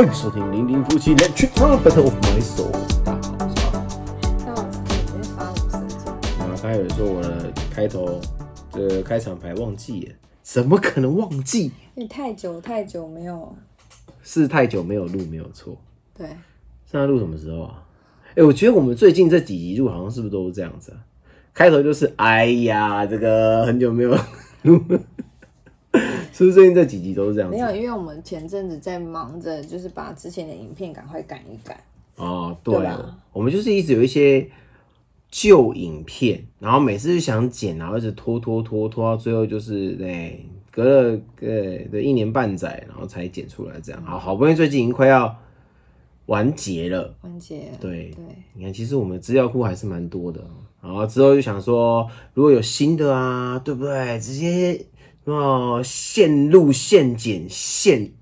欢迎收听《零零夫妻 Let's Talk Battle of My Soul》。大家好，我是阿豪。那我直接发五十斤，啊，刚才有人说我的开头这开场白忘记了，怎么可能忘记？你太久太久没有是太久没有录，没有错。对，上次录什么时候啊？哎、我觉得我们最近这几集录好像是不是都是这样子啊？开头就是哎呀，这个很久没有录，是不是最近这几集都是这样子？没有，因为我们前阵子在忙着，就是把之前的影片赶快赶一赶。哦，对对吧我们就是一直有一些旧影片，然后每次就想剪，然后一直拖拖拖拖到最后就是对，隔了对对一年半载，然后才剪出来这样。好好不容易最近已经快要完结了，完结对对，你看，其实我们资料库还是蛮多的。然后之后就想说，如果有新的啊，对不对？直接哦，现录、现剪、现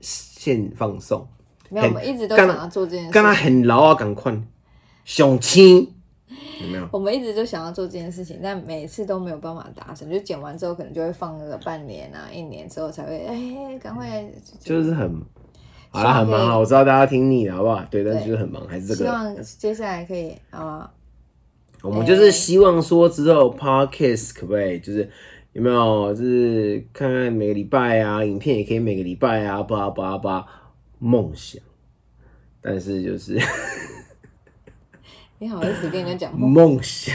现放送，没有，我们一直都干想要做这件跟他事情，很牢啊，赶快上青，有没有？我们一直就想要做这件事情，但每次都没有办法达成。就剪完之后，可能就会放个半年啊、一年之后才会，哎，赶快就就是很好啦，很忙啊，我知道大家听腻了，好不好？对，但是就是很忙，还是这个，希望接下来可以啊，我们就是希望说之后 podcast 可不可以就是。有没有就是看看每个礼拜啊，影片也可以每个礼拜啊，叭叭叭，梦想。但是就是你好意思跟人家讲梦？想，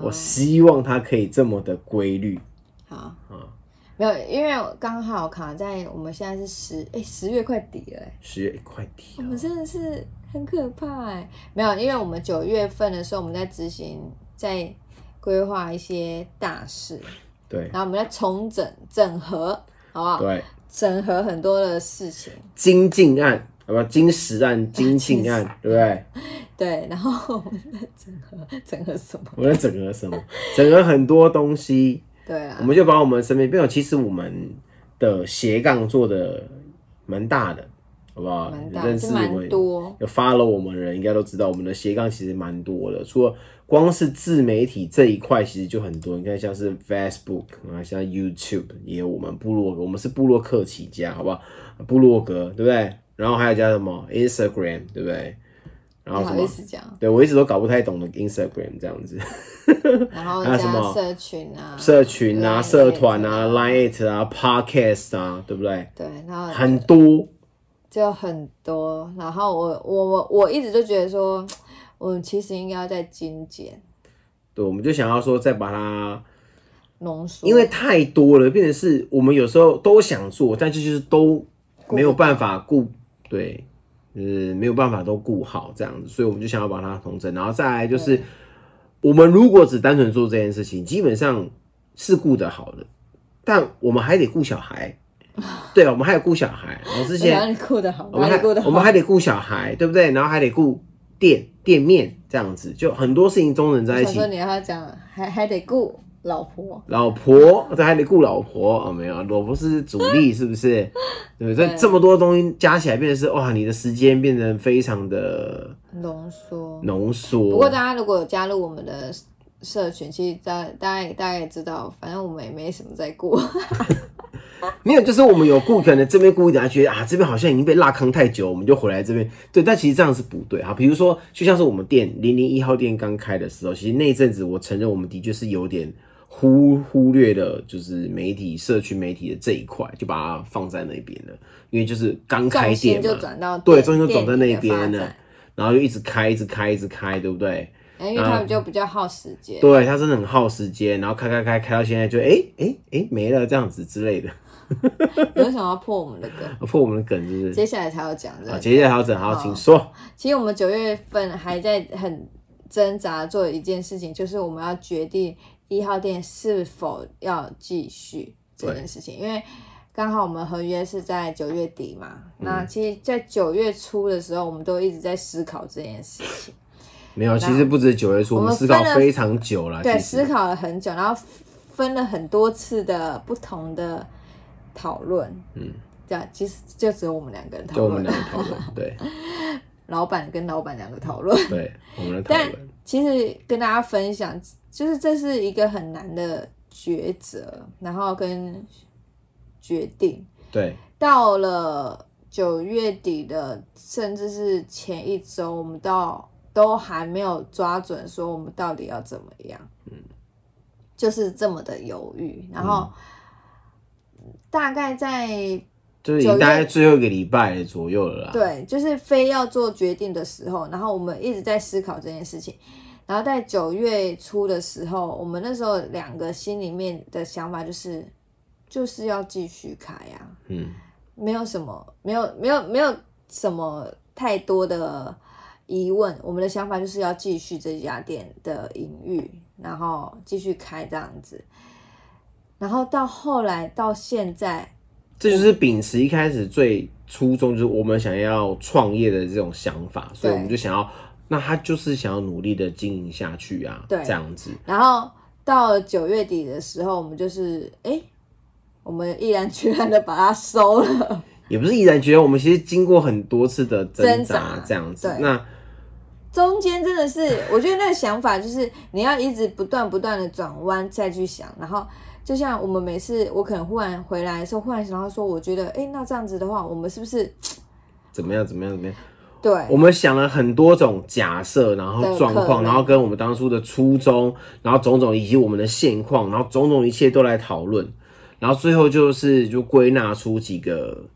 我希望它可以这么的规律。好，没有，因为刚好卡在我们现在是十哎十月快底了哎，十月快底了，我们真的是很可怕哎。没有，因为我们九月份的时候我们在执行，在规划一些大事，对然后我们在重整整合，好不好？对，整合很多的事情，精进案，好不好，金石案、精进案，对不对？对，然后我们在整合整合什么？我们在整合什么？整合很多东西，对啊我，们就把我们身边朋友，其实我们的斜杠做的蛮大的，好不好？认识是蛮我们多，有 follow 我们的人应该都知道，我们的斜杠其实蛮多的。除了光是自媒体这一块，其实就很多。你看，像是 Facebook 啊，像 YouTube 也有我们部落格，我们是部落客起家，好不好？部落格对不对？然后还有叫什么 Instagram 对不对？然后什么对我一直都搞不太懂的 Instagram 这样子，然后还有什么社群啊，社群啊、社团啊、Line It 啊、Podcast 啊，对不对？对，然后很多，就很多。然后我我我我一直就觉得说，我其实应该要再精简对，我们就想要说再把它浓缩，因为太多了，变成是我们有时候都想做，但是就是都没有办法顾，对，就是没有办法都顾好这样子，所以我们就想要把它统整，然后再来就是，我们如果只单纯做这件事情，基本上是顾得好的，但我们还得顾小孩，对，我们还得顾小孩，然后之前我想让你顾得好，我们还里顾得好？我们还得顾小孩，对不对？然后还得顾店店面这样子，就很多事情都能在一起想说。你要讲，还还得顾老婆，老婆，这还得顾老婆啊、哦？没有，老婆是主力，是不是？对不对？这这么多东西加起来，变成是哇，你的时间变得非常的浓缩。浓缩。不过大家如果有加入我们的社群，其实大大家也大概也知道，反正我们也没什么在顾。没有，就是我们有顾，客呢这边顾一点，觉得啊，这边好像已经被拉坑太久，我们就回来这边。对，但其实这样是不对哈。比如说，就像是我们店零零一号店刚开的时候，其实那一阵子，我承认我们的确是有点忽忽略了，就是媒体、社区媒体的这一块，就把它放在那边了。因为就是刚开店嘛，就转到对，店中间就转在那边了然后就一直开，一直开，一直开，对不对？哎因为他们就比较耗时间。对，它真的很耗时间，然后开开开开到现在就哎哎哎没了这样子之类的，有想要破我们的梗，破我们的梗是不是？接下来才要讲这啊，接下来调整，好，请说。其实我们九月份还在很挣扎做一件事情，就是我们要决定一号店是否要继续这件事情，因为刚好我们合约是在九月底嘛。嗯那其实，在九月初的时候，我们都一直在思考这件事情，没有，其实不止九月初，我我们思考非常久了。对，思考了很久，然后分了很多次的不同的讨论。嗯，这样，其实就只有我们两个人讨就我们论，两个讨论，对。老板跟老板两个讨论。对，我们的讨但论，其实跟大家分享，就是这是一个很难的抉择，然后跟决定。对。到了九月底的，甚至是前一周，我们到都还没有抓准说我们到底要怎么样，嗯，就是这么的犹豫，然后大概在就是已经大概最后一个礼拜左右了啦。对，就是非要做决定的时候，然后我们一直在思考这件事情。然后在九月初的时候，我们那时候两个心里面的想法就是，就是要继续开啊，嗯，没有什么，没有没有没有什么太多的疑问。我们的想法就是要继续这家店的营运，然后继续开这样子。然后到后来到现在，这就是秉持一开始最初衷，就是我们想要创业的这种想法，所以我们就想要，那他就是想要努力的经营下去啊，对这样子。然后到了九月底的时候，我们就是哎，我们毅然决然的把它收了。也不是毅然决然，我们其实经过很多次的挣扎，这样子。那中间真的是，我觉得那个想法就是你要一直不断不断的转弯再去想，然后就像我们每次我可能忽然回来的时候，忽然想到说，我觉得哎，那这样子的话，我们是不是怎么样？怎么样？怎么样？对我们想了很多种假设，然后状况，然后跟我们当初的初衷，然后种种以及我们的现况，然后种种一切都来讨论，然后最后就是就归纳出几个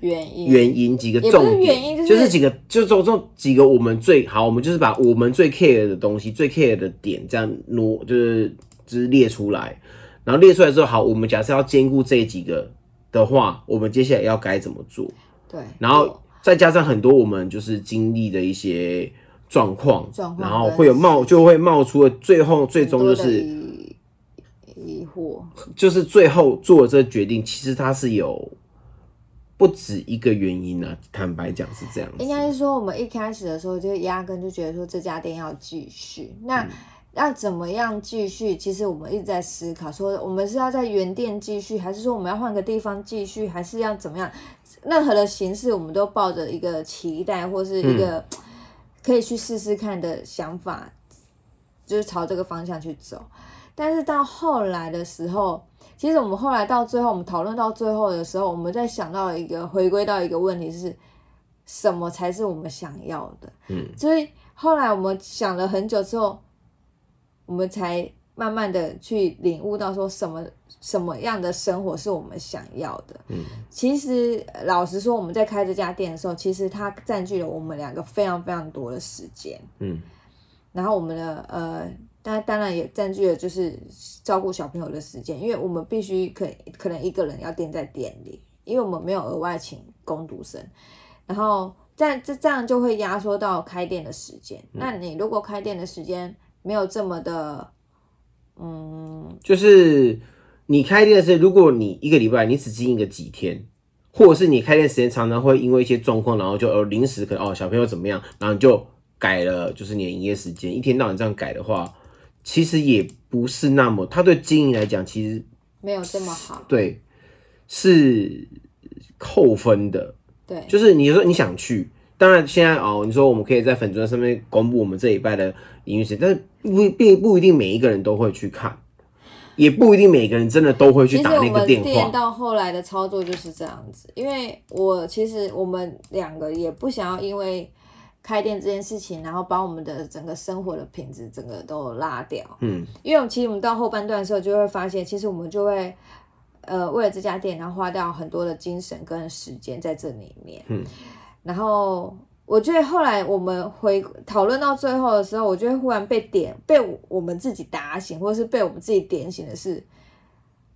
原因？原因，几个重点，原因就是几个，就这种几个我们最好，我们就是把我们最 care 的东西、最 care 的点这样挪，就是就是列出来，然后列出来之后，好，我们假设要兼顾这几个的话，我们接下来要该怎么做？对，然后再加上很多我们就是经历的一些状况，状况然后会有冒就会冒出了最后最终就是疑疑惑，就是最后做的这个决定，其实它是有不止一个原因啊。坦白讲是这样子，应该是说我们一开始的时候就压根就觉得说这家店要继续，嗯那要怎么样继续？其实我们一直在思考，说我们是要在原店继续，还是说我们要换个地方继续，还是要怎么样？任何的形式，我们都抱着一个期待或是一个可以去试试看的想法，就是朝这个方向去走。但是到后来的时候，其实我们后来到最后，我们讨论到最后的时候，我们在想到一个回归到一个问题是，什么才是我们想要的？嗯，所以后来我们想了很久之后，我们才慢慢的去领悟到说什么什么样的生活是我们想要的。嗯，其实呃老实说，我们在开这家店的时候，其实它占据了我们两个非常非常多的时间。嗯，然后我们的呃，当当然也占据了就是照顾小朋友的时间，因为我们必须可可能一个人要盯在店里，因为我们没有额外请工读生，然后这这这样就会压缩到开店的时间。那你如果开店的时间没有这么的，嗯，就是你开店的时候，如果你一个礼拜你只经营个几天，或者是你开店时间常常会因为一些状况，然后就呃临时可能哦小朋友怎么样，然后你就改了，就是你的营业时间，一天到晚这样改的话，其实也不是那么，他对经营来讲，其实没有这么好。对是扣分的。对，就是你说你想去，当然现在哦，你说我们可以在粉砖上面公布我们这一拜的营运时间，但是不并不一定每一个人都会去看，也不一定每个人真的都会去打那个电话。到后来的操作就是这样子，因为我其实我们两个也不想要因为开店这件事情，然后把我们的整个生活的品质整个都拉掉。嗯，因为我们其实我们到后半段的时候就会发现，其实我们就会呃为了这家店，然后花掉很多的精神跟时间在这里面。嗯，然后我觉得后来我们回讨论到最后的时候，我觉得忽然被点被我们自己打醒，或者是被我们自己点醒的是，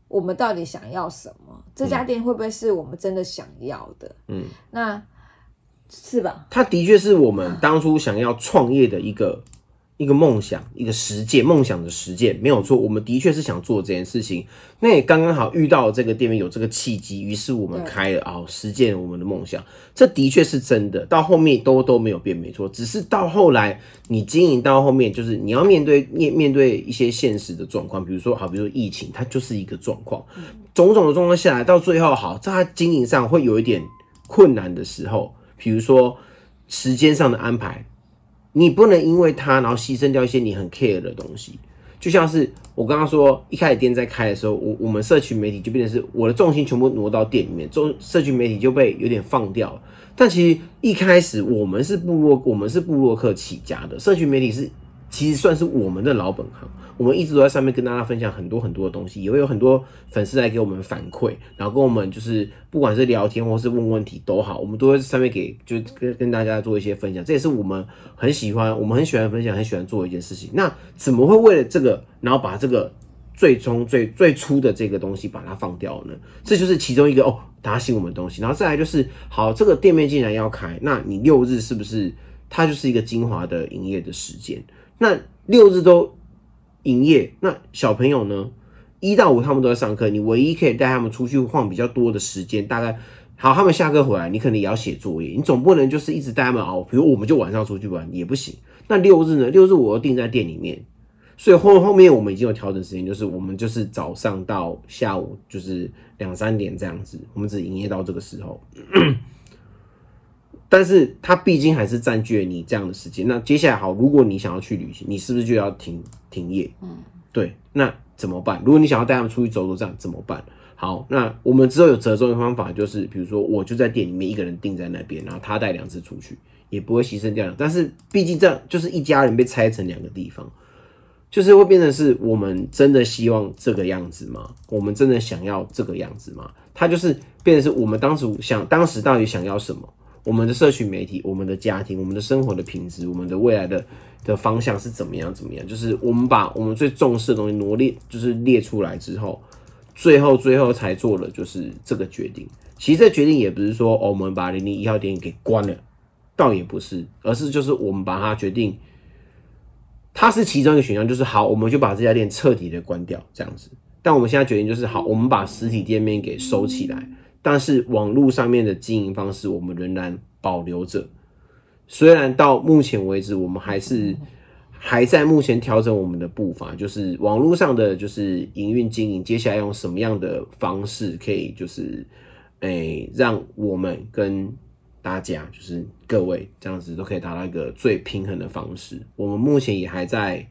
我们到底想要什么？这家店会不会是我们真的想要的？嗯，那是吧？它的确是我们当初想要创业的一个一个梦想，一个实践，梦想的实践没有错。我们的确是想做这件事情，那也刚刚好遇到这个店面有这个契机，于是我们开了啊、实践我们的梦想。这的确是真的，到后面都都没有变，没错。只是到后来你经营到后面，就是你要面对面面对一些现实的状况，比如说好，比如说疫情，它就是一个状况，种种的状况下来，到最后好，在它经营上会有一点困难的时候，比如说时间上的安排，你不能因为他然后牺牲掉一些你很 care 的东西。就像是我刚刚说，一开始店在开的时候，我我们社群媒体就变成是我的重心全部挪到店里面，中社区媒体就被有点放掉了。但其实一开始我们是部落，我们是部落客起家的，社区媒体是其实算是我们的老本行。我们一直都在上面跟大家分享很多很多的东西，也会有很多粉丝来给我们反馈，然后跟我们就是不管是聊天或是问问题都好，我们都会上面给就跟跟大家做一些分享，这也是我们很喜欢，我们很喜欢分享，很喜欢做一件事情。那怎么会为了这个，然后把这个最终最最初的这个东西把它放掉呢？这就是其中一个哦打醒我们的东西。然后再来就是，好，这个店面既然要开，那你六日是不是它就是一个精华的营业的时间？那六日都。营业那小朋友呢？一到五他们都在上课，你唯一可以带他们出去晃比较多的时间，大概好，他们下课回来，你可能也要写作业，你总不能就是一直带他们熬。比如我们就晚上出去玩也不行。那六日呢？六日我要定在店里面，所以后后面我们已经有调整时间，就是我们就是早上到下午就是两三点这样子，我们只营业到这个时候。但是它毕竟还是占据了你这样的时间。那接下来好，如果你想要去旅行，你是不是就要停停业？嗯，对。那怎么办？如果你想要带他们出去走走，这样怎么办？好，那我们之后有折中的方法，就是比如说，我就在店里面一个人定在那边，然后他带两只出去，也不会牺牲掉。但是毕竟这样就是一家人被拆成两个地方，就是会变成是我们真的希望这个样子吗？我们真的想要这个样子吗？它就是变成是我们当时想，当时到底想要什么？我们的社群媒体，我们的家庭，我们的生活的品质，我们的未来的的方向是怎么样？怎么样？就是我们把我们最重视的东西罗列，就是列出来之后，最后最后才做了就是这个决定。其实这决定也不是说哦，我们把零零一号店给关了，倒也不是，而是就是我们把它决定，它是其中一个选项，就是好，我们就把这家店彻底的关掉这样子。但我们现在决定就是好，我们把实体店面给收起来。但是网络上面的经营方式，我们仍然保留着。虽然到目前为止，我们还是还在目前调整我们的步伐，就是网络上的就是营运经营，接下来用什么样的方式可以就是诶，让我们跟大家就是各位这样子都可以达到一个最平衡的方式。我们目前也还在，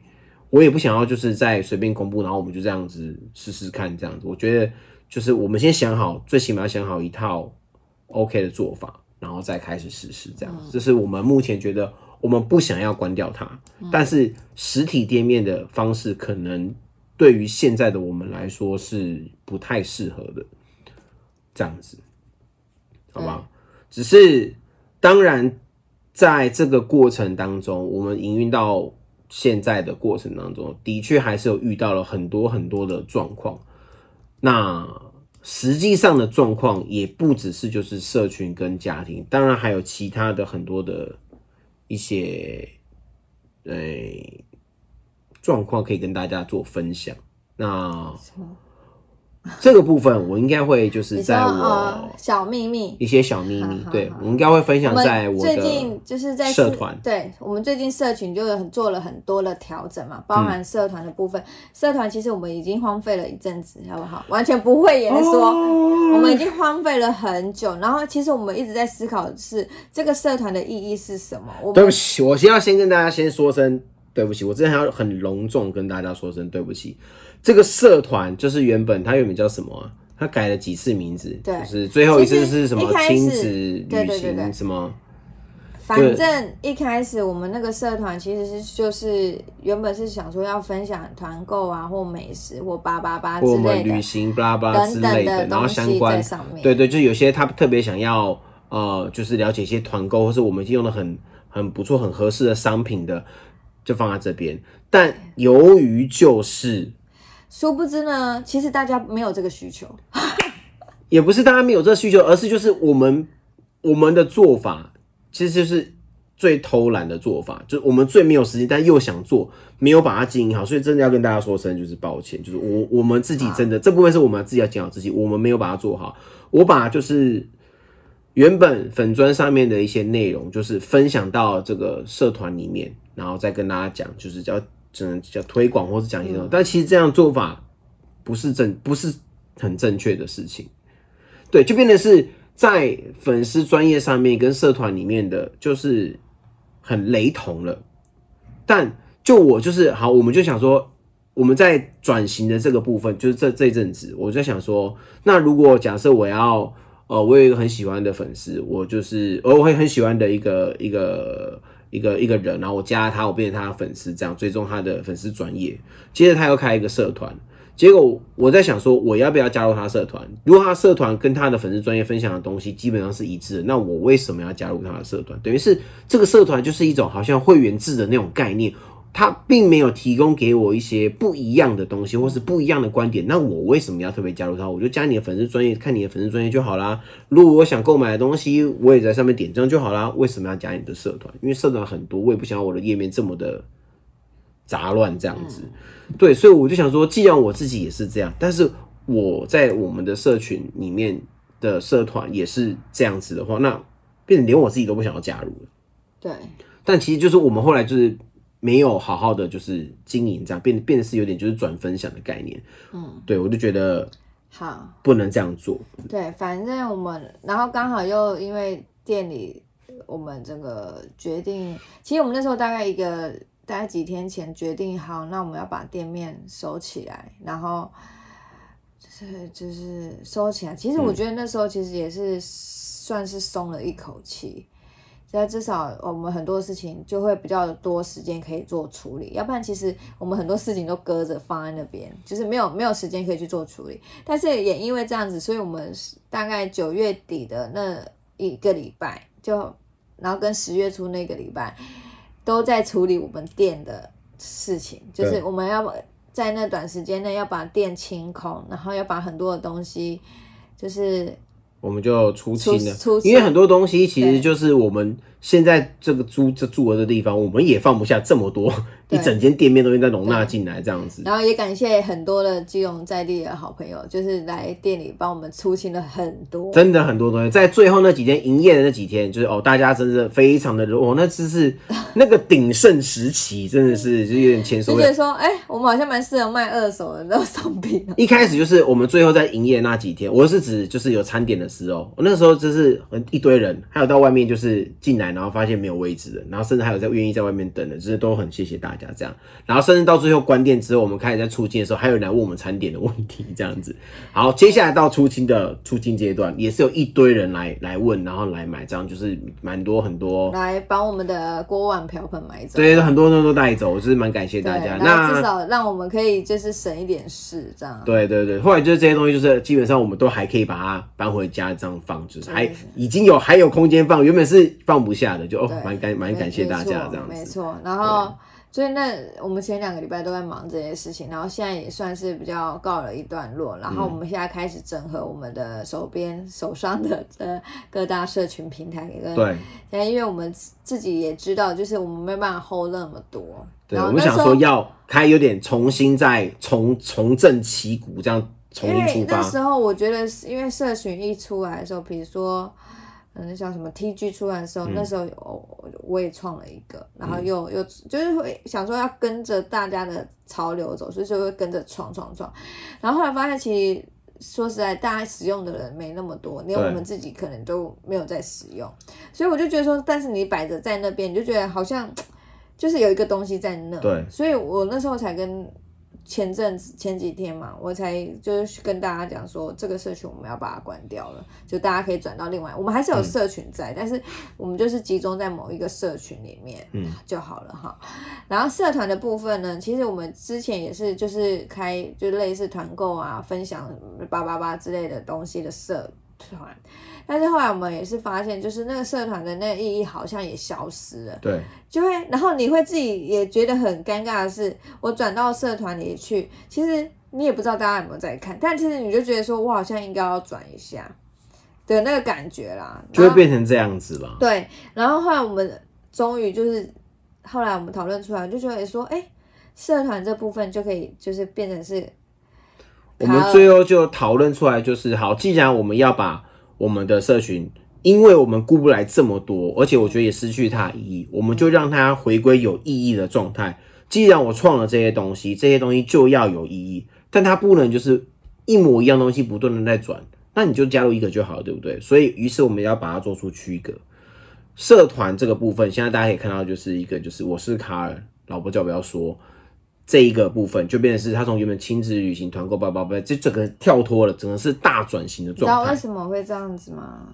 我也不想要就是在随便公布，然后我们就这样子试试看这样子。我觉得。就是我们先想好，最起码想好一套 OK 的做法，然后再开始实施。这样，这是我们目前觉得我们不想要关掉它，但是实体店面的方式可能对于现在的我们来说是不太适合的。这样子，好吧？只是当然，在这个过程当中，我们营运到现在的过程当中，的确还是有遇到了很多很多的状况。那实际上的状况也不只是就是社群跟家庭，当然还有其他的很多的一些诶状况可以跟大家做分享。那。这个部分我应该会就是在我小秘密一些小秘密，对我应该会分享在我最近就是在社团，对我们最近社群就很做了很多的调整嘛，包含社团的部分。社团其实我们已经荒废了一阵子，好不好？完全不会言说，我们已经荒废了很久。然后其实我们一直在思考是这个社团的意义是什么。我对不起，我先要先跟大家先说声对不起，我真的要很隆重跟大家说声对不起。这个社团就是原本它原本叫什么？它改了几次名字？对，就是最后一次是什么亲子旅行什么？反正一开始我们那个社团其实是就是原本是想说要分享团购啊，或美食或八八八之类的旅行巴拉巴拉之类的，然后相关对对，就有些他特别想要呃，就是了解一些团购，或是我们已经用的很很不错、很合适的商品的，就放在这边。但由于就是殊不知呢，其实大家没有这个需求，也不是大家没有这个需求，而是就是我们我们的做法其实就是最偷懒的做法，就是我们最没有时间，但又想做，没有把它经营好，所以真的要跟大家说声就是抱歉，就是我我们自己真的这部分是我们自己要检讨自己，我们没有把它做好，我把就是原本粉砖上面的一些内容，就是分享到这个社团里面，然后再跟大家讲，就是叫。只能叫推广或是讲一种，但其实这样做法不是正不是很正确的事情。对，就变得是在粉丝专业上面跟社团里面的，就是很雷同了。但就我就是好，我们就想说，我们在转型的这个部分，就是这这一阵子，我在想说，那如果假设我要，呃，我有一个很喜欢的粉丝，我就是呃我会很喜欢的一个一个一个一个人，然后我加他，我变成他的粉丝，这样追踪他的粉丝专业，接着他又开一个社团。结果我在想说，我要不要加入他社团？如果他社团跟他的粉丝专业分享的东西基本上是一致的，那我为什么要加入他的社团？等于是这个社团就是一种好像会员制的那种概念，他并没有提供给我一些不一样的东西，或是不一样的观点。那我为什么要特别加入他？我就加你的粉丝专业，看你的粉丝专业就好啦。如果我想购买的东西，我也在上面点这样就好啦。为什么要加你的社团？因为社团很多，我也不想要我的页面这么的。杂乱这样子，对，所以我就想说，既然我自己也是这样，但是我在我们的社群里面的社团也是这样子的话，那变成连我自己都不想要加入了。对，但其实就是我们后来就是没有好好的就是经营这样，变变得是有点就是转分享的概念。嗯，对我就觉得好不能这样做。对，反正我们然后刚好又因为店里我们这个决定，其实我们那时候大概一个。大概几天前决定好，那我们要把店面收起来，然后就是就是收起来。其实我觉得那时候其实也是算是松了一口气，在至少我们很多事情就会比较多时间可以做处理。要不然其实我们很多事情都搁着放在那边，就是没有没有时间可以去做处理。但是也因为这样子，所以我们大概九月底的那一个礼拜，就然后跟十月初那个礼拜。都在处理我们店的事情，就是我们要在那短时间内要把店清空，然后要把很多的东西，就是我们就出清了，因为很多东西其实就是我们。现在这个租这住的地方，我们也放不下这么多一整间店面都应该容纳进来这样子。然后也感谢很多的基隆在地的好朋友，就是来店里帮我们出清了很多，真的很多东西。在最后那几天营业的那几天，就是哦，大家真的非常的哦，那只是 那个鼎盛时期，真的是就有点前所 就觉得说，哎，我们好像蛮适合卖二手的那种商品。一开始就是我们最后在营业那几天，我是指就是有餐点的时候，我那时候就是一堆人，还有到外面就是进来。然后发现没有位置的，然后甚至还有在愿意在外面等的，就是都很谢谢大家这样。然后甚至到最后关店之后，我们开始在出清的时候，还有人来问我们餐点的问题这样子。好，接下来到出清的出清阶段，也是有一堆人来来问，然后来买，这样就是蛮多很多来把我们的锅碗瓢盆买走。对，很多人都带走，就是蛮感谢大家。那至少让我们可以就是省一点事这样。对对对，后来就是这些东西，就是基本上我们都还可以把它搬回家这样放，就是还已经有还有空间放，原本是放不。下的就哦，蛮感蛮感谢大家这样子，没错。然后所以那我们前两个礼拜都在忙这些事情，然后现在也算是比较告了一段落。然后我们现在开始整合我们的手边手上的呃各大社群平台，跟对，因为我们自己也知道，就是我们没办法 hold 那么多。对，我们想说要开有点重新再重重振旗鼓，这样重新出发。那时候我觉得，因为社群一出来的时候，比如说。嗯，像什么 TG 出来的时候，那时候我我也创了一个，然后又又就是会想说要跟着大家的潮流走，所以就会跟着创创创。然后后来发现，其实说实在，大家使用的人没那么多，连我们自己可能都没有在使用。所以我就觉得说，但是你摆着在那边，你就觉得好像 就是有一个东西在那。对，所以我那时候才跟。前阵子前几天嘛，我才就是跟大家讲说，这个社群我们要把它关掉了，就大家可以转到另外，我们还是有社群在，但是我们就是集中在某一个社群里面，嗯，就好了哈。然后社团的部分呢，其实我们之前也是就是开就类似团购啊、分享八八八之类的东西的社团。但是后来我们也是发现，就是那个社团的那个意义好像也消失了。对，就会，然后你会自己也觉得很尴尬的是，我转到社团里去，其实你也不知道大家有没有在看，但其实你就觉得说，我好像应该要转一下的那个感觉啦，就会变成这样子了。对，然后后来我们终于就是后来我们讨论出来，就觉得说，哎，社团这部分就可以就是变成是，我们最后就讨论出来，就是好，既然我们要把我们的社群，因为我们顾不来这么多，而且我觉得也失去它意义，我们就让它回归有意义的状态。既然我创了这些东西，这些东西就要有意义，但它不能就是一模一样东西不断的在转，那你就加入一个就好了，对不对？所以，于是我们要把它做出区隔。社团这个部分，现在大家可以看到，就是一个就是我是卡尔，老婆叫不要说。这一个部分，就变成是他从原本亲子旅行、团购、包包包，这整个跳脱了，整个是大转型的状态你知道为。什么会这样子吗？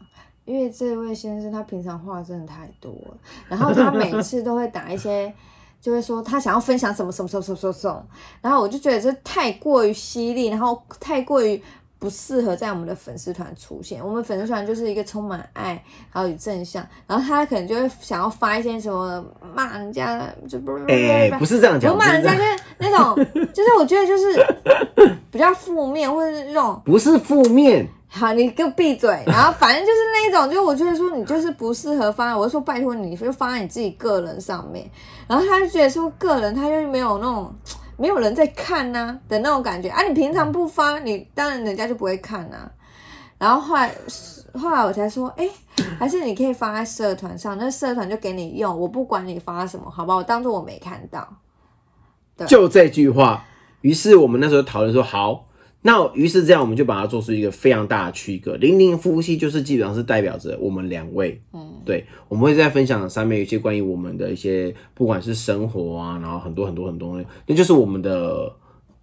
因为这位先生他平常话真的太多了，然后他每次都会打一些，就会说他想要分享什么什么什么什么什么，然后我就觉得这太过于犀利，然后太过于不适合在我们的粉丝团出现。我们粉丝团就是一个充满爱，还有正向，然后他可能就会想要发一些什么骂人家，就不是哎、不是这样讲，不骂人家，就是那种，就是我觉得就是比较负面，或者是那种不是负面，好，你给我闭嘴。然后反正就是那一种，就我觉得说你就是不适合发，我就说拜托你就发在你自己个人上面。然后他就觉得说个人他就没有那种没有人在看呐、的那种感觉啊。你平常不发，你当然人家就不会看呐、然后后来后来我才说，哎、还是你可以发在社团上，那社团就给你用，我不管你发什么，好吧，我当做我没看到。就这句话。于是我们那时候讨论说，好，那于是这样，我们就把它做出一个非常大的区隔。零零夫妻就是基本上是代表着我们两位，嗯，对，我们会在分享上面有一些关于我们的一些，不管是生活啊，然后很多很多很多东西，那就是我们的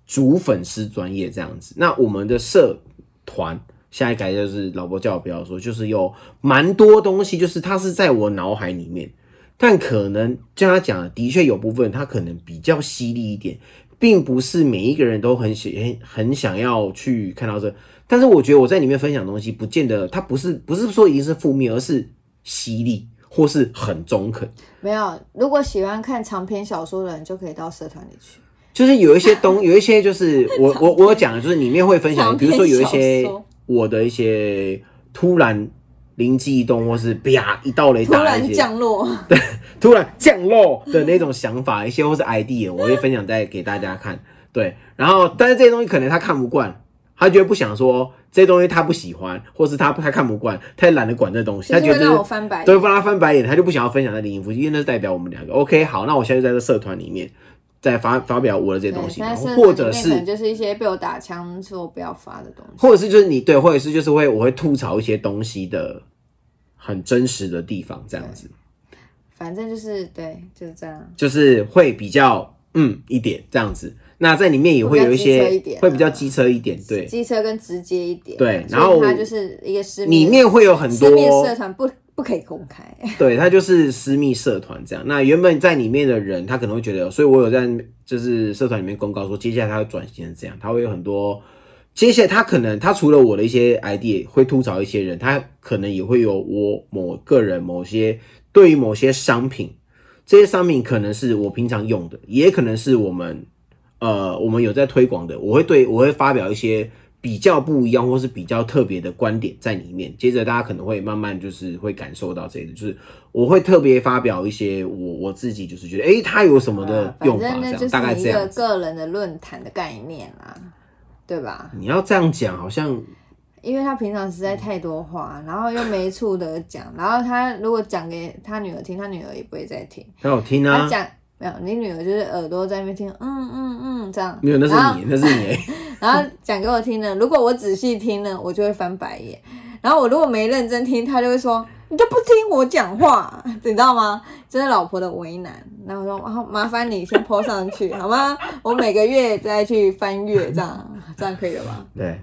主粉丝专业这样子。那我们的社团。下一改就是老婆叫我不要说，就是有蛮多东西，就是它是在我脑海里面，但可能像他讲的，的确有部分他可能比较犀利一点，并不是每一个人都很喜很很想要去看到这。但是我觉得我在里面分享东西，不见得它不是不是说一定是负面，而是犀利或是很中肯。没有，如果喜欢看长篇小说的人，就可以到社团里去。就是有一些东，有一些就是我我我有讲的，就是里面会分享，比如说有一些我的一些突然灵机一动，或是啪一道雷打的一些降落，对突然降落的那种想法，一些或是 idea，我会分享在给大家看。对，然后但是这些东西可能他看不惯，他觉得不想说这些东西他不喜欢，或是他他看不惯，他也懒得管这东西，他觉得就是会让我翻白眼。都会帮他翻白眼，他就不想要分享在灵异夫妻，因为那是代表我们两个。OK，好，那我现在就在这社团里面再发发表我的这些东，西，或者是就是一些被我打枪说不要发的东西。或者是就是你对，或者是就是会我会吐槽一些东西的很真实的地方，这样子反正就是对，就是这样。就是会比较嗯一点这样子。那在里面也会有一些会比较机车一点，对，机车跟直接一点，对然后它就是一个私密里面会有很多私密社团不不可以公开。对，它就是私密社团这样。那原本在里面的人，他可能会觉得，所以我有在就是社团里面公告说，接下来他会转型成这样，他会有很多。接下来他可能他除了我的一些 idea 会吐槽一些人，他可能也会有我某个人某些对于某些商品，这些商品可能是我平常用的，也可能是我们呃我们有在推广的，我会对我会发表一些比较不一样或是比较特别的观点在里面。接着大家可能会慢慢就是会感受到这个，就是我会特别发表一些我我自己就是觉得诶，它有什么的用法这样，大概一这样子。个个人的论坛的概念啦，对吧？你要这样讲，好像因为他平常实在太多话，然后又没处得讲，然后他如果讲给他女儿听，他女儿也不会再听。很好听啊。他讲没有，你女儿就是耳朵在那边听，嗯嗯嗯这样。没有，那是你，那是你。然后讲给我听呢，如果我仔细听呢，我就会翻白眼。然后我如果没认真听，他就会说你都不听我讲话，你知道吗？这是老婆的为难。然后我说，然后麻烦你先 po 上去好吗？我每个月再去翻阅，这样这样可以了吧？对，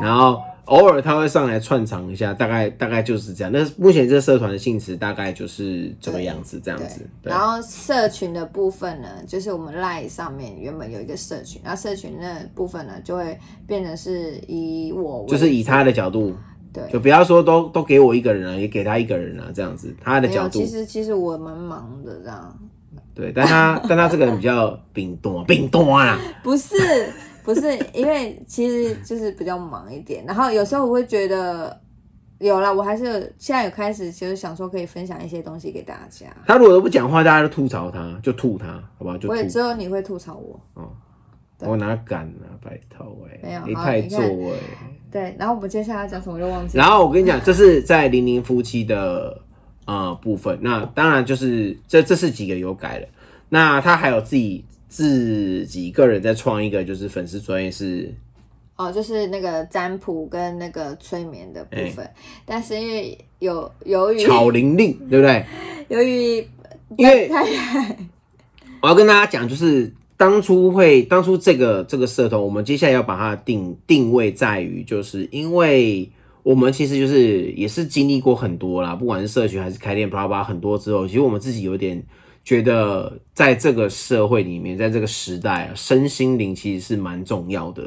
然后偶尔他会上来串场一下，大概大概就是这样。那目前这个社团的性质大概就是这个样子，这样子。然，后社群的部分呢，就是我们 Line 上面原本有一个社群，然后社群那部分呢，就会变成是以我为就是以他的角度，对就不要说都都给我一个人啊，也给他一个人啊，这样子，他的，角度其。实其实我蛮忙的这样。对，但他但他这个人比较 饼多饼多啊，不是不是，因为其实就是比较忙一点，然后有时候我会觉得有啦，我还是有现在有开始就是想说可以分享一些东西给大家。他如果都不讲话，大家都吐槽他，就吐他，好不好？就吐我也。只有你会吐槽我，哦我哪敢啊，拜托哎、没有你太好你看做哎、对。然后我们接下来要讲什么我就忘记了。然后我跟你讲，这是在零零夫妻的呃部分。那当然就是这这是几个有改了。那他还有自己自己个人在创一个，就是粉丝专业是哦，就是那个占卜跟那个催眠的部分，哎但是因为有由于巧玲玲，对不对？由于因为 我要跟大家讲，就是当初会当初这个这个社团，我们接下来要把它定定位在于，就是因为我们其实就是也是经历过很多啦，不管是社群还是开店，巴拉巴拉很多之后，其实我们自己有点觉得，在这个社会里面，在这个时代啊，身心灵其实是蛮重要的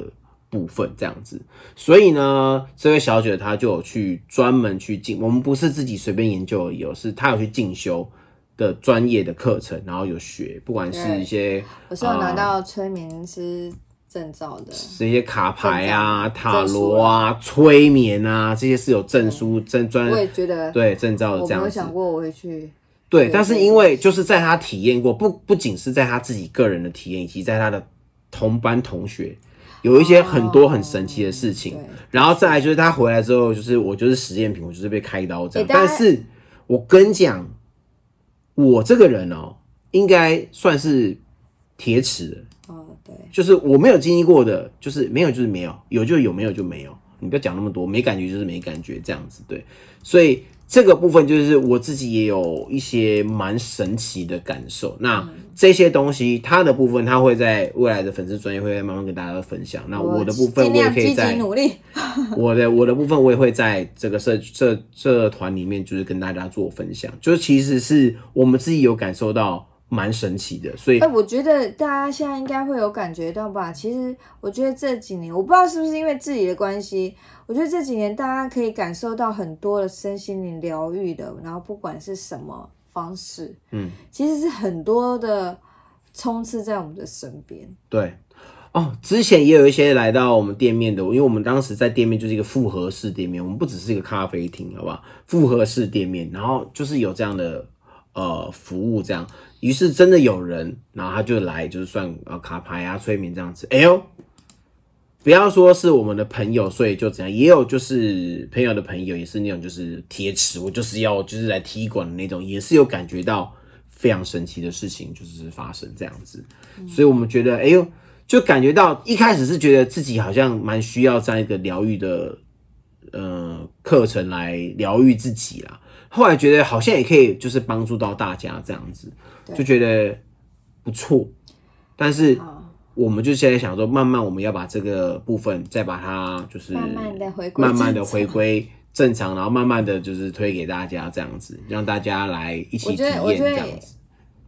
部分，这样子。所以呢，这位小姐她就有去专门去进，我们不是自己随便研究而已哦，是她有去进修的专业的课程，然后有学，不管是一些我是有拿到催眠师证照的，这些卡牌啊、塔罗啊、催眠啊，这些是有证书、证专我也觉得，对证照的我没有这样子。想过我会去，对，但是因为就是在他体验过，不不仅是在他自己个人的体验，以及在他的同班同学，有一些很多很神奇的事情。哦然后再来就是他回来之后，就是我就是实验品，我就是被开刀这样。欸但是我跟你讲，我这个人哦、应该算是铁齿，哦，对，就是我没有经历过的，就是没有就是没有，有就有，没有就没有。你不要讲那么多，没感觉就是没感觉这样子，对。所以这个部分就是我自己也有一些蛮神奇的感受。那这些东西，它的部分，它会在未来的粉丝专业会慢慢跟大家分享。那我的部分，我也可以在努力。我的我的部分，我也会在这个社社社团里面，就是跟大家做分享。就是其实是我们自己有感受到蛮神奇的，所以哎、我觉得大家现在应该会有感觉到吧？其实我觉得这几年，我不知道是不是因为自己的关系，我觉得这几年大家可以感受到很多的身心灵疗愈的，然后不管是什么方式，嗯，其实是很多的冲刺在我们的身边。对，哦，之前也有一些来到我们店面的，因为我们当时在店面就是一个复合式店面，我们不只是一个咖啡厅，好不好？复合式店面，然后就是有这样的呃服务，这样，于是真的有人，然后他就来，就是算呃卡牌啊、催眠这样子，哎呦。不要说是我们的朋友，所以就怎样，也有就是朋友的朋友，也是那种就是铁齿，我就是要就是来踢馆的那种，也是有感觉到非常神奇的事情就是发生这样子，所以我们觉得，哎呦，就感觉到一开始是觉得自己好像蛮需要这样一个疗愈的呃课程来疗愈自己啦，后来觉得好像也可以就是帮助到大家这样子，就觉得不错，但是。我们就现在想说，慢慢我们要把这个部分再把它就是慢慢的回归慢慢的回归正常，然后慢慢的就是推给大家这样子，让大家来一起体验这样子。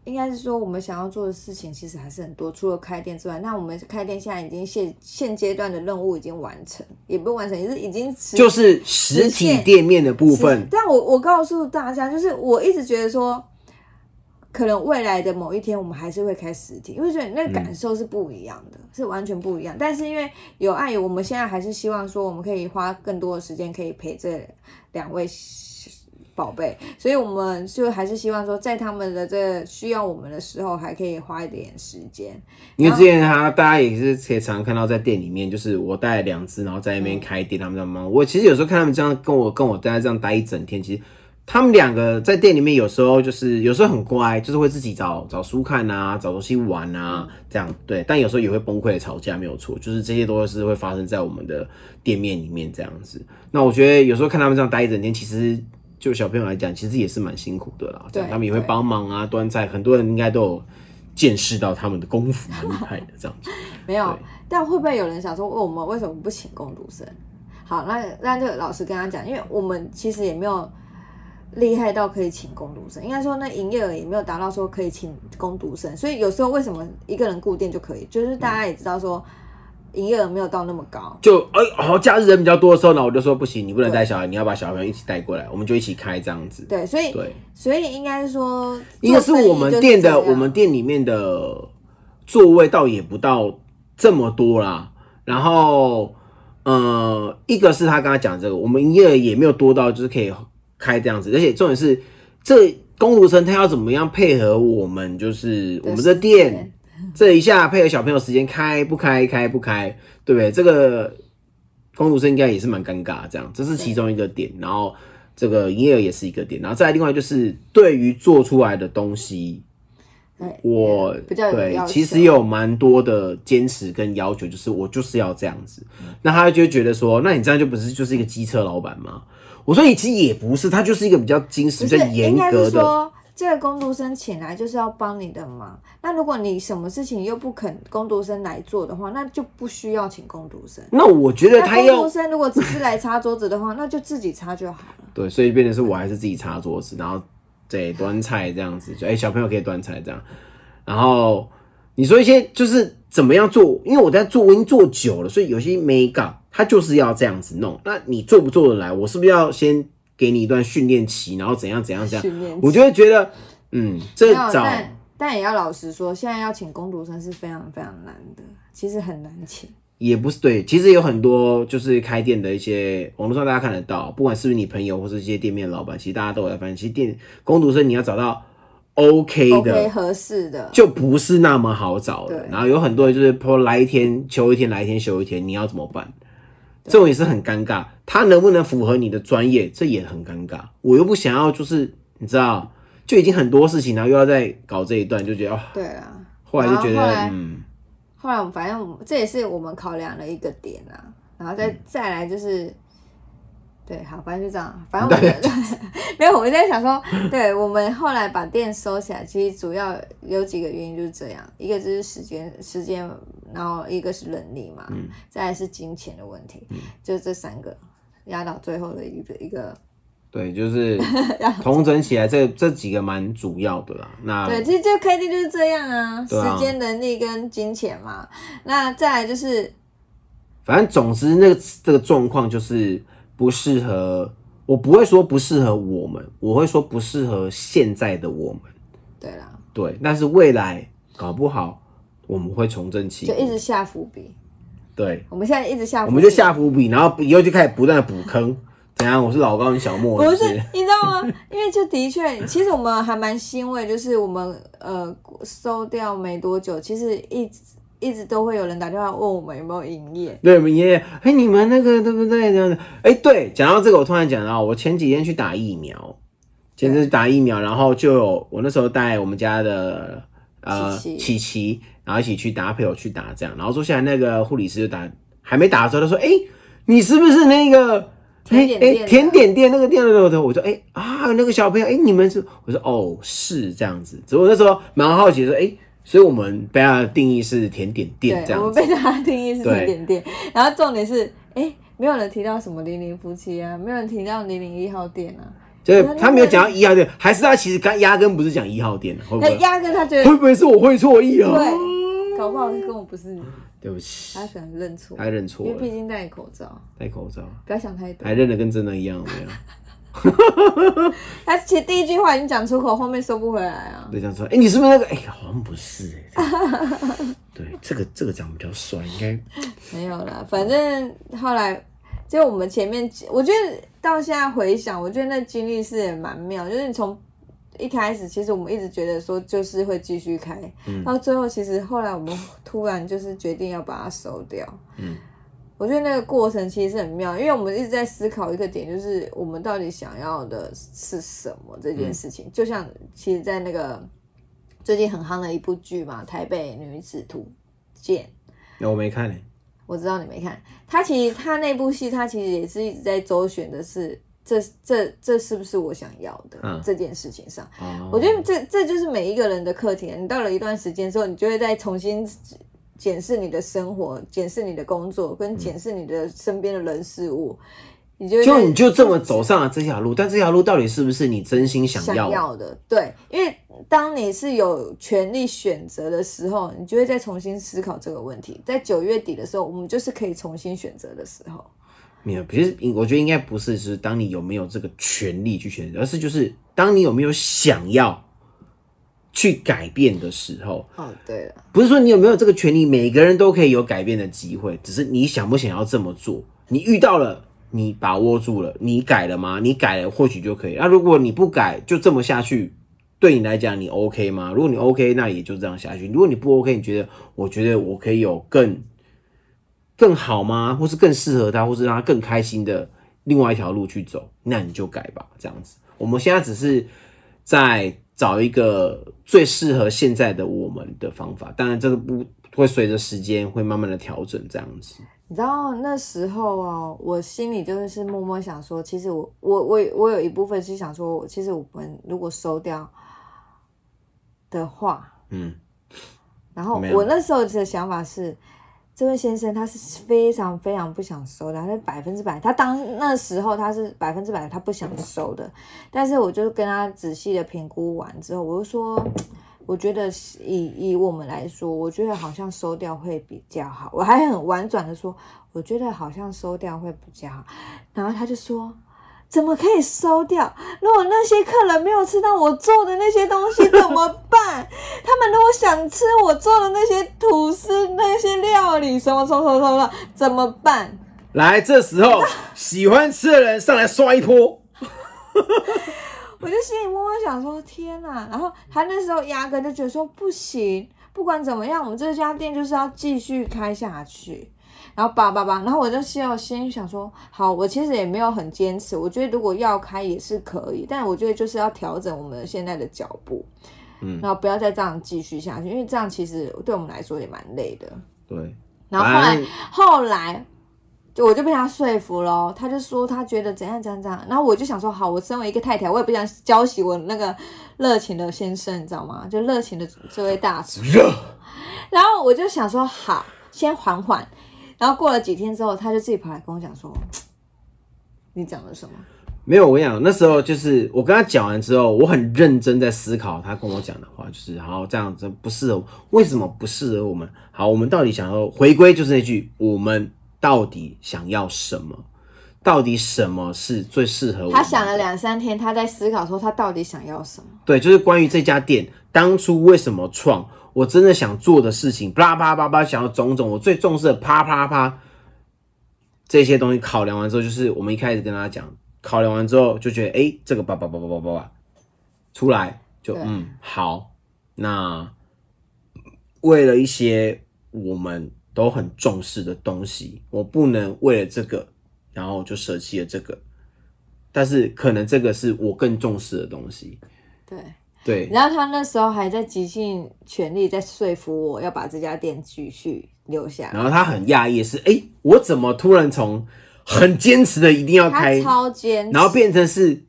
应该是说我们想要做的事情其实还是很多，除了开店之外，那我们开店现在已经现现阶段的任务已经完成，也不完成，也是已经实就是实体店面的部分，但我我告诉大家，就是我一直觉得说，可能未来的某一天我们还是会开实体，因为觉得那个感受是不一样的，是完全不一样。但是因为有爱，我们现在还是希望说，我们可以花更多的时间可以陪这两位宝贝，所以我们就还是希望说，在他们的这需要我们的时候，还可以花一点时间。因为之前他大家也是可以常常看到在店里面，就是我带两只，然后在那边开店，他们在忙。我其实有时候看他们这样跟我跟我待这样待一整天，其实他们两个在店里面有时候就是有时候很乖，就是会自己找找书看啊，找东西玩啊，这样对。但有时候也会崩溃的吵架，没有错，就是这些都是会发生在我们的店面里面这样子。那我觉得有时候看他们这样待一整天，其实就小朋友来讲，其实也是蛮辛苦的啦。对他们也会帮忙啊，端菜，很多人应该都有见识到他们的功夫蛮 厉害的这样子。没有，但会不会有人想说，我们为什么不请工读生？好，那那就老实跟他讲，因为我们其实也没有厉害到可以请工读生，应该说那营业额也没有达到说可以请工读生，所以有时候为什么一个人固定就可以，就是大家也知道说营业额没有到那么高，就哎，好、假日人比较多的时候呢，我就说不行，你不能带小孩，你要把小朋友一起带过来，我们就一起开这样子。对，所以对，所以应该是说，一个是我们店的，我们店里面的座位倒也不到这么多啦。然后，呃，一个是他刚才讲这个，我们营业额也没有多到就是可以开这样子，而且重点是这公路生他要怎么样配合我们，就是我们的店这一下配合小朋友时间开不开开不开，对不对？这个工读生应该也是蛮尴尬，这样这是其中一个点，然后这个营业额也是一个点，然后再来另外就是对于做出来的东西，对我对其实有蛮多的坚持跟要求，就是我就是要这样子，那他就觉得说，那你这样就不是就是一个机车老板吗？我说你其实也不是，他就是一个比较精实、不是比较严格的，这个工读生请来就是要帮你的忙。那如果你什么事情又不肯工读生来做的话，那就不需要请工读生。那我觉得他要工读生如果只是来擦桌子的话，那就自己擦就好了。对，所以变成是我还是自己擦桌子，然后对端菜这样子，就哎、小朋友可以端菜这样，然后你说一些就是怎么样做，因为我在做我已经做久了，所以有些没搞，他就是要这样子弄，那你做不做得来？我是不是要先给你一段训练期，然后怎样怎样怎样？训练我就会觉得，嗯，这找但但也要老实说，现在要请工读生是非常非常难的，其实很难请。也不是对，其实有很多就是开店的一些网络上大家看得到，不管是不是你朋友或是一些店面老板，其实大家都有在发现，其实店工读生你要找到 OK 的 OK 合适的，就不是那么好找的。然后有很多人就是说来一天休一天，来一天休一天，你要怎么办？这种也是很尴尬。他能不能符合你的专业，这也很尴尬。我又不想要，就是你知道，就已经很多事情，然后又要再搞这一段，就觉得哦，对啊。后来就觉得嗯，后来我们反正我们这也是我们考量的一个点啊，然后再、嗯。再来就是，对，好，反正就这样，反正我们 没有，我在想说，对我们后来把店收起来，其实主要有几个原因就是这样，一个就是时间时间，然后一个是人力嘛，嗯。再来是金钱的问题，就这三个压倒最后的一个一个。对，就是 同整起来这这几个蛮主要的啦。那对，其实就 K D 就是这样啊，啊时间、能力跟金钱嘛。那再来就是反正总之，那个这个状况就是不适合，我不会说不适合我们，我会说不适合现在的我们。对啦，对，但是未来搞不好我们会重振旗鼓。就一直下伏笔。对，我们现在一直下伏笔，我们就下伏笔，然后以后就开始不断的补坑。怎样？我是老高，你小莫，不是是，你知道吗？因为就的确，其实我们还蛮欣慰，就是我们呃收掉没多久，其实一直一直都会有人打电话问我们有没有营业。对，我们爷爷，哎，你们那个对不对？这样的，哎，对，讲到这个，我突然讲到，我前几天去打疫苗，前阵去打疫苗，然后就有我那时候带我们家的呃琪琪，然后一起去搭配我去打这样，然后坐下来那个护理师就打，还没打的时候，他说，哎，你是不是那个？甜点店的哎哎甜点店那个店的头，我说哎、啊那个小朋友哎、你们是我说哦是这样子，只不过那时候蛮好奇说哎、所以我们被他的定义是甜点店这样子，们被他定义是甜点店，然后重点是，哎，没有人提到什么零零夫妻啊，没有人提到零零一号店啊，就是他没有讲到一号店，还是他其实刚压根不是讲一号店，会不會？那压根他觉得会不会是我会错意啊？对，搞不好是跟我不是你，對不起，他可能认错，他认错因为毕了，竟戴口罩，戴口罩，不要想太多。还。认得跟真的一样，有沒有？他其实第一句话已经讲出口，后面收不回来啊。對，這樣說，哎、你是不是那个？哎、好像不是哎、對，這個這個長比较帅，应该 没有啦，反正後來就我们前面，我觉得到现在回想，我觉得那经历是也蛮妙，就是你从一开始，其实我们一直觉得说就是会继续开，到最后其实后来我们突然就是决定要把它收掉。嗯我觉得那个过程其实是很妙，因为我们一直在思考一个点，就是我们到底想要的是什么这件事情。就像其实，在那个最近很夯的一部剧嘛，《台北女子图鉴》。那我没看呢、我知道你没看，他其实他那部戏，他其实也是一直在周旋的是这这这是不是我想要的、嗯这件事情上。哦，我觉得这这就是每一个人的课题。你到了一段时间之后，你就会再重新检视你的生活，检视你的工作，跟检视你的身边的人事物。你就就你就这么走上了这条路，但这条路到底是不是你真心想想要的？要的，對，因为当你是有权利选择的时候，你就会再重新思考这个问题。在九月底的时候，我们就是可以重新选择的时候。没有，其实我觉得应该不是，是当你有没有这个权利去选择，而是就是当你有没有想要去改变的时候，哦，对了，不是说你有没有这个权利，每个人都可以有改变的机会，只是你想不想要这么做。你遇到了，你把握住了，你改了吗？你改了，或许就可以。那、如果你不改，就这么下去，对你来讲，你 OK 吗？如果你 OK，那也就这样下去。如果你不 OK，你觉得，我觉得我可以有更更好吗？或是更适合他，或是让他更开心的另外一条路去走，那你就改吧，这样子。我们现在只是在找一个最适合现在的我们的方法，当然这个不会随着时间会慢慢的调整，这样子。你知道那时候哦，我心里就是默默想说，其实我我我我有一部分是想说，其实我们如果收掉，的话，嗯，然后我那时候的想法是，这位先生他是非常非常不想收的，他是百分之百，他当那时候他是百分之百他不想收的，但是我就跟他仔细的评估完之后，我就说。我觉得以以我们来说，我觉得好像收掉会比较好。我还很婉转的说，我觉得好像收掉会比较好。然后他就说，怎么可以收掉？如果那些客人没有吃到我做的那些东西怎么办？他们如果想吃我做的那些吐司、那些料理什么什么什么什么，怎么办？来，这时候 喜欢吃的人上来刷一波。我就心里默默想说：天哪！然后他那时候压根就觉得说不行，不管怎么样，我们这家店就是要继续开下去。然后叭叭叭，然后我就心里心想说：好，我其实也没有很坚持，我觉得如果要开也是可以，但我觉得就是要调整我们现在的脚步，嗯然后不要再这样继续下去，因为这样其实对我们来说也蛮累的。对，然后后来后来，就我就被他说服了，他就说他觉得怎样怎样怎样，然后我就想说，好，我身为一个太太，我也不想浇熄我那个热情的先生，你知道吗？就热情的这位大厨。热，然后我就想说，好，先缓缓。然后过了几天之后，他就自己跑来跟我讲说，你讲了什么？没有，我跟你讲，那时候就是我跟他讲完之后，我很认真在思考他跟我讲的话，就是好这样子不适合我，为什么不适合我们？好，我们到底想要回归，就是那句，我们到底想要什么？到底什么是最适合我？他想了两三天，他在思考说他到底想要什么。对，就是关于这家店当初为什么创，我真的想做的事情，啪啪啪啪，想要种种，我最重视的啪啪啪这些东西考量完之后，就是我们一开始跟他讲，考量完之后就觉得，哎、这个叭叭叭叭叭叭叭出来就嗯好，那为了一些我们都很重视的东西，我不能为了这个，然后就舍弃了这个，但是可能这个是我更重视的东西，对，对，然后他那时候还在极尽全力在说服我要把这家店继续留下。然后他很讶异的是，哎、我怎么突然从很坚持的一定要他开，超坚持，然后变成是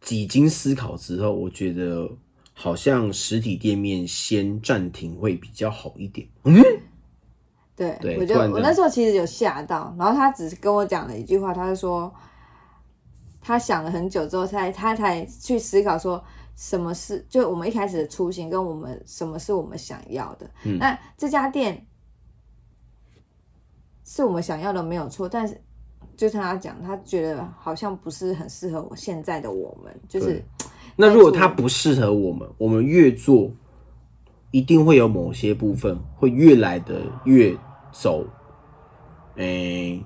几经思考之后，我觉得好像实体店面先暂停会比较好一点。嗯，对，对我就我那时候其实有吓到，然后他只是跟我讲了一句话，他就说他想了很久之后才他才去思考说什么是就我们一开始的初心跟我们什么是我们想要的。嗯那这家店是我们想要的没有错，但是就像他讲，他觉得好像不是很适合我现在的我们，就是那如果他不适合我们，我们越做，一定会有某些部分会越来的越走，诶、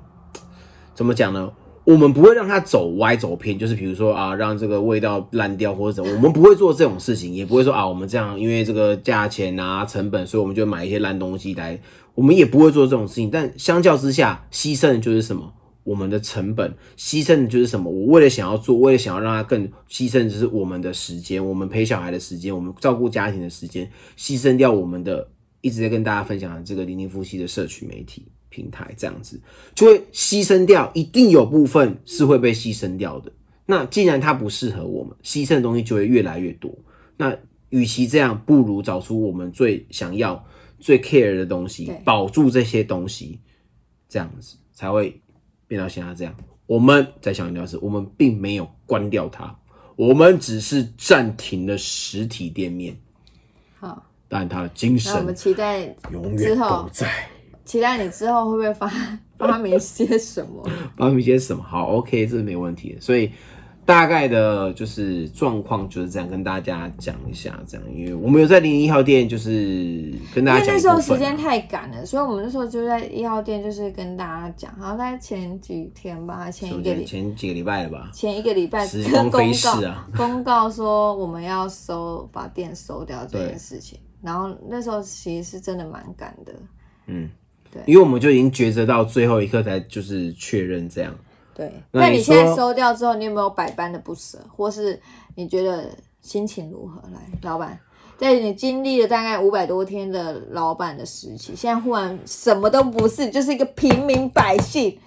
怎么讲呢？我们不会让它走歪走偏，就是比如说啊，让这个味道烂掉或者怎么，我们不会做这种事情，也不会说啊，我们这样因为这个价钱啊成本，所以我们就买一些烂东西来，我们也不会做这种事情。但相较之下，牺牲的就是什么？我们的成本，牺牲的就是什么？我为了想要做，为了想要让它更牺牲，的就是我们的时间，我们陪小孩的时间，我们照顾家庭的时间，牺牲掉我们的一直在跟大家分享的这个零零夫妻的社区媒体平台，这样子就会牺牲掉，一定有部分是会被牺牲掉的。那既然它不适合我们，牺牲的东西就会越来越多。那与其这样，不如找出我们最想要、最 care 的东西，保住这些东西，这样子才会变到现在这样。我们在想一件事，我们并没有关掉它，我们只是暂停了实体店面，好。但他的精神那我们期待永远之后都在。期待你之后会不会发发明些什么？发明些什么？好，OK，这是没问题的。所以大概的就是状况就是这样，跟大家讲一下，这样，因为我们有在零一号店，就是跟大家讲因为那时候时间太赶了，所以我们那时候就在一号店，就是跟大家讲，好像在前几天吧，前一个礼是前几个礼拜了吧？前一个礼拜时跟光飞公告逝啊公告说我们要收把店收掉这件事情，然后那时候其实是真的蛮赶的，嗯，对因为我们就已经抉择到最后一刻才就是确认这样。对。那你现在收掉之后，你有没有百般的不舍，或是你觉得心情如何？来，老板，在你经历了大概五百多天的老板的时期，现在忽然什么都不是，就是一个平民百姓，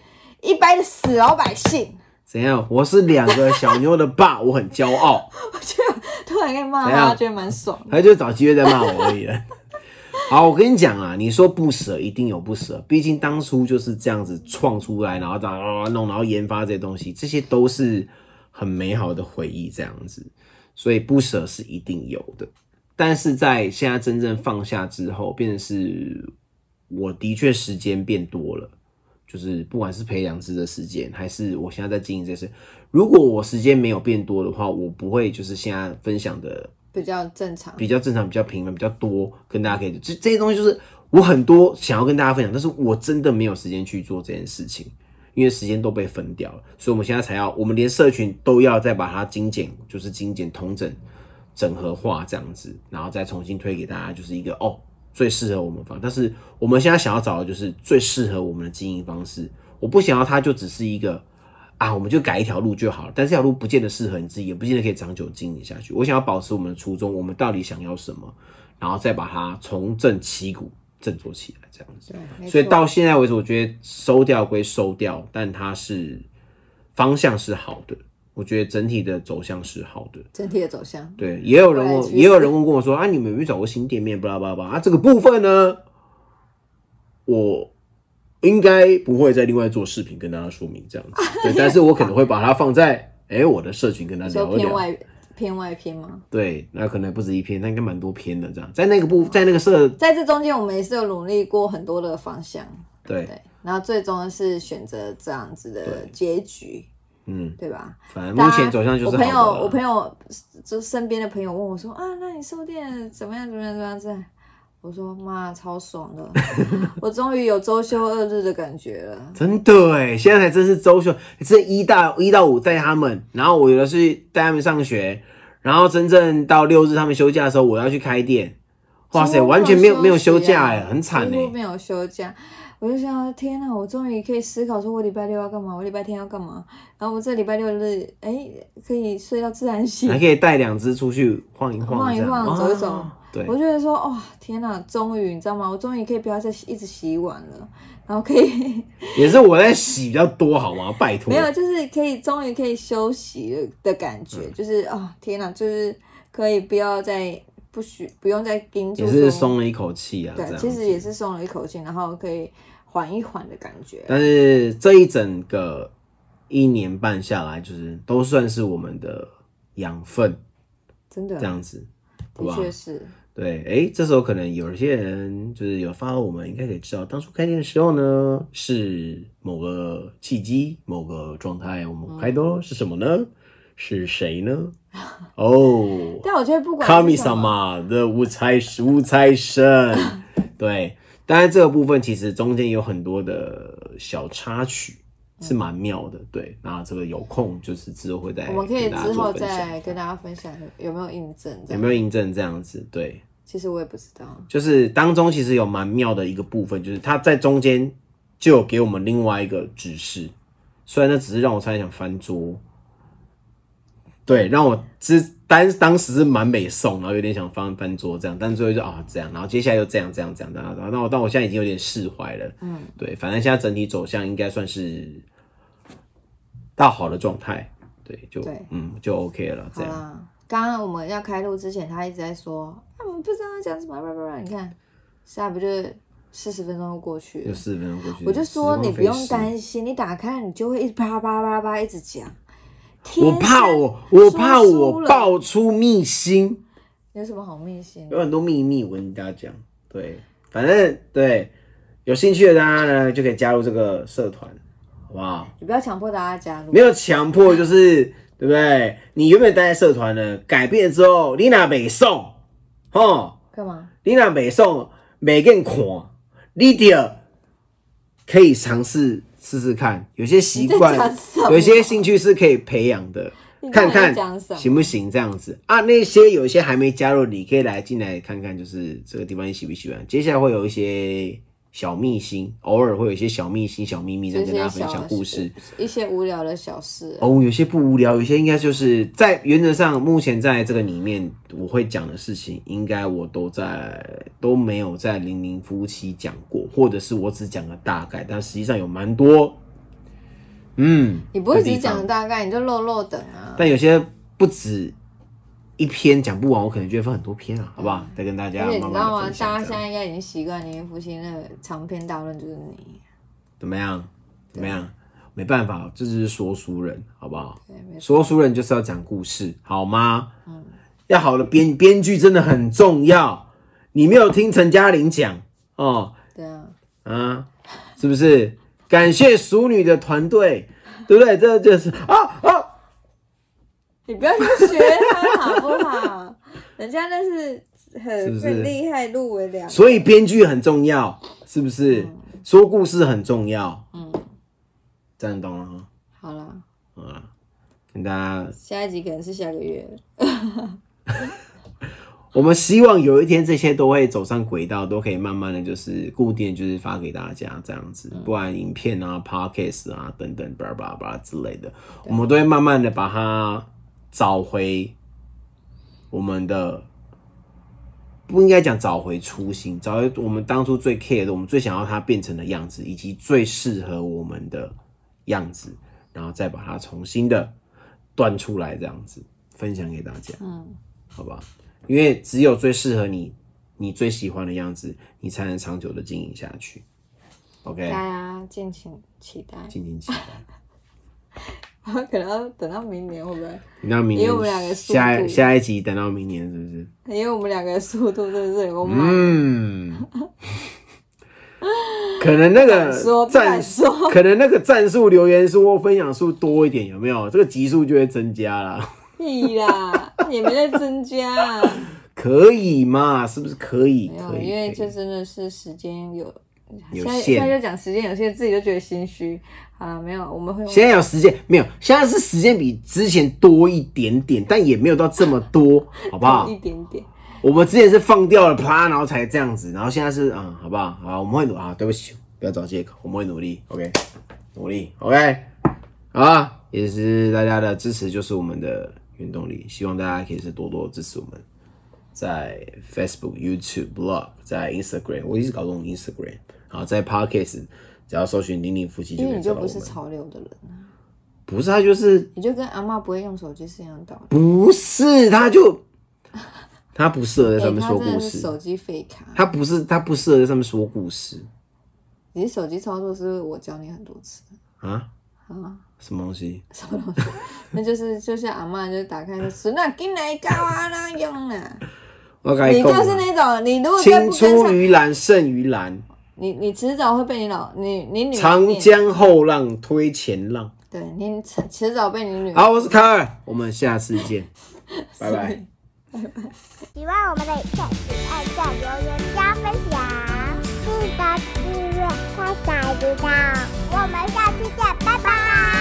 一般的死老百姓。怎样？我是两个小妞的爸，我很骄傲。突然可以骂他，觉得蛮爽。他就找机会在骂我而已了。好，我跟你讲啊，你说不舍，一定有不舍。毕竟当初就是这样子创出来，然后弄，然后研发这些东西，这些都是很美好的回忆，这样子。所以不舍是一定有的。但是在现在真正放下之后，变成是我的确时间变多了，就是不管是培养师的时间，还是我现在在经营这些，如果我时间没有变多的话，我不会就是现在分享的比较正常，比较正常、比较平凡、比较多，跟大家可以这这些东西，就是我很多想要跟大家分享，但是我真的没有时间去做这件事情，因为时间都被分掉了，所以我们现在才要，我们连社群都要再把它精简，就是精简、统整、整合化这样子，然后再重新推给大家，就是一个哦最适合我们方。但是我们现在想要找的就是最适合我们的经营方式，我不想要它就只是一个。啊，我们就改一条路就好了，但这条路不见得适合你自己，也不见得可以长久经营下去。我想要保持我们的初衷，我们到底想要什么，然后再把它重振旗鼓，振作起来，这样子。所以到现在为止，我觉得收掉归收掉，但它是方向是好的，我觉得整体的走向是好的。整体的走向。对，也有人问，也有人问过我说啊，你们有没有找过新店面？巴拉巴拉巴拉啊，这个部分呢，我应该不会再另外做视频跟大家说明这样子。对，但是我可能会把它放在哎、我的社群跟大家聊一聊。说偏外偏外偏吗？对，那可能不止一篇，那应该蛮多篇的这样。在那个部，在那个社，在这中间，我们也是有努力过很多的方向，对，对，然后最终是选择这样子的结局，嗯，对吧？反正目前走向就是我朋友，我朋友就身边的朋友问我说啊，那你收店怎么样？怎么样？怎么样？这，我说妈，超爽的，我终于有周休二日的感觉了。真的哎，现在才真是周休，这一到一到五带他们，然后我有的是带他们上学，然后真正到六日他们休假的时候，我要去开店。哇塞，完全没有没有休假哎，很惨哎。没有休假。我就想，天哪！我终于可以思考，说我礼拜六要干嘛，我礼拜天要干嘛。然后我这礼拜六日，哎，可以睡到自然醒还。可以带两只出去晃一晃，晃一晃走一走我觉得说，哇、天呐！终于，你知道吗？我终于可以不要再一直洗碗了，然后可以也是我在洗比较多好吗？拜托 没，有，就是可以终于可以休息的感觉，嗯就是啊、天呐，就是可以不要再不许不用再盯住也是松了一口气啊。对，样其实也是松了一口气，然后可以缓一缓的感觉。但是这一整个一年半下来，就是都算是我们的养分，真的，这样子，的？确是，对，哎，这时候可能有一些人就是有发到我们，应该可以知道，当初开店的时候呢，是某个契机、某个状态，我们开的是什么呢？是谁呢？哦，但我觉得不管卡米什么，玛的五财五财神，对，当然这个部分其实中间有很多的小插曲，是蛮妙的，对。那这个有空就是之后会再我们可以之后再跟大家分享有没有印证。有没有印证这样子？对，其实我也不知道。就是当中其实有蛮妙的一个部分，就是他在中间就有给我们另外一个指示，虽然那只是让我差点想翻桌，对，让我之当当时是蛮美送，然后有点想翻翻桌这样，但最后就啊这样，然后接下来又这样这样这样这样，然后但我但我现在已经有点释怀了，嗯，对，反正现在整体走向应该算是到好的状态，对，就对嗯就 OK 了，这样。刚刚我们要开录之前，他一直在说，啊，我们不知道要讲什么，叭叭叭。你看，现在不就是四十分钟就过去了？就四十分钟过去，我就说你不用担心，你打开你就会一直啪啪啪啪一直讲。我怕我，我怕我爆出秘辛，有什么好秘辛？有很多秘密，我跟大家讲。对，反正对有兴趣的大家呢，就可以加入这个社团，好不好？你不要强迫大家加入没。有强迫，就是对不对？你原本待在社团呢，改变之后，你娜北送，哦，干嘛？你娜北送，每个人看，你就可以尝试试试看，有些习惯有些兴趣是可以培养的。看看行不行这样子啊？那些有些还没加入，你可以来进来看看，就是这个地方你喜不喜欢？接下来会有一些小秘辛，偶尔会有一些小秘辛、小秘密在跟大家分享故事。，一些无聊的小事。哦，有些不无聊，有些应该就是在原则上，目前在这个里面我会讲的事情，应该我都在都没有在零零夫妻讲过，或者是我只讲了大概，但实际上有蛮多嗯，你不会只讲大概，你就漏漏等啊。但有些不止一篇讲不完，我可能就会分很多篇啊，好不好？再跟大家慢慢你知道吗？大家现在应该已经习惯年月夫妻那个长篇大论就是你。怎么样？怎么样？没办法，这就是说书人，好不好？说书人就是要讲故事，好吗？嗯，要好的编编剧真的很重要。你没有听陈嘉玲讲哦，对啊，啊，是不是？感谢熟女的团队，对不对？这就是啊啊，你不要去学他好不好？人家那是是很很厉害，入围两个。所以编剧很重要，是不是？说故事很重要，嗯，这样懂了哈？好啦，好啊，跟大家，下一集可能是下个月。我们希望有一天这些都会走上轨道，都可以慢慢的就是固定就是发给大家这样子，不然影片啊、podcast 啊等等，巴拉巴拉巴拉之类的，我们都会慢慢的把它找回我们的。不应该讲找回初心，找回我们当初最 care 的，我们最想要它变成的样子，以及最适合我们的样子，然后再把它重新的端出来，这样子分享给大家，嗯，好吧？因为只有最适合你、你最喜欢的样子，你才能长久的经营下去。OK，大家敬请期待。敬请期待。可能要等到明年，会不会？等到明年因为我们两个下下一集等到明年是不是？因为我们两个速度真的是有慢。嗯，可能那个战说 可能那个战术留言数或分享数多一点，有没有？这个集数就会增加啦。屁啦，也没在增加、啊。可以嘛？是不是可以？没有，可以，因为这真的是时间，有现在限现在就讲时间有限，自己就觉得心虚。好了，没有，我们会用现在有时间没有？现在是时间比之前多一点点，但也没有到这么多，好不好一？点点。我们之前是放掉了啪，然后才这样子，然后现在是嗯，好不好？好，我们会努啊，对不起，不要找借口，我们会努力，OK，努力，OK，好啊，也是大家的支持就是我们的原动力，希望大家可以是多多支持我们，在 Facebook、YouTube、Blog，在 Instagram，我一直搞不懂 Instagram，好，在 Podcast，只要搜寻“零零夫妻”就因为你就。不是潮流的人啊，不是他就是你就跟阿妈不会用手机是一样的道理。不是他就他不适合在哎、上面说故事。手机废卡。他不是，他不适合在上面说故事你的手机操作是是我教你很多次？啊？啊，什么东西？什么东西？那就是就像阿妈就打开就孙啊，进来搞啊，那用啊。你就是那种，你如果跟青出于蓝胜于蓝，你你迟早会被你老你你女长江后浪推前浪。对你迟迟早被你女好，我是卡尔，我们下次见，拜拜。喜欢我们的影片，请按赞、留言、加分享，记得订阅，开小铃铛。我们下次见，拜拜。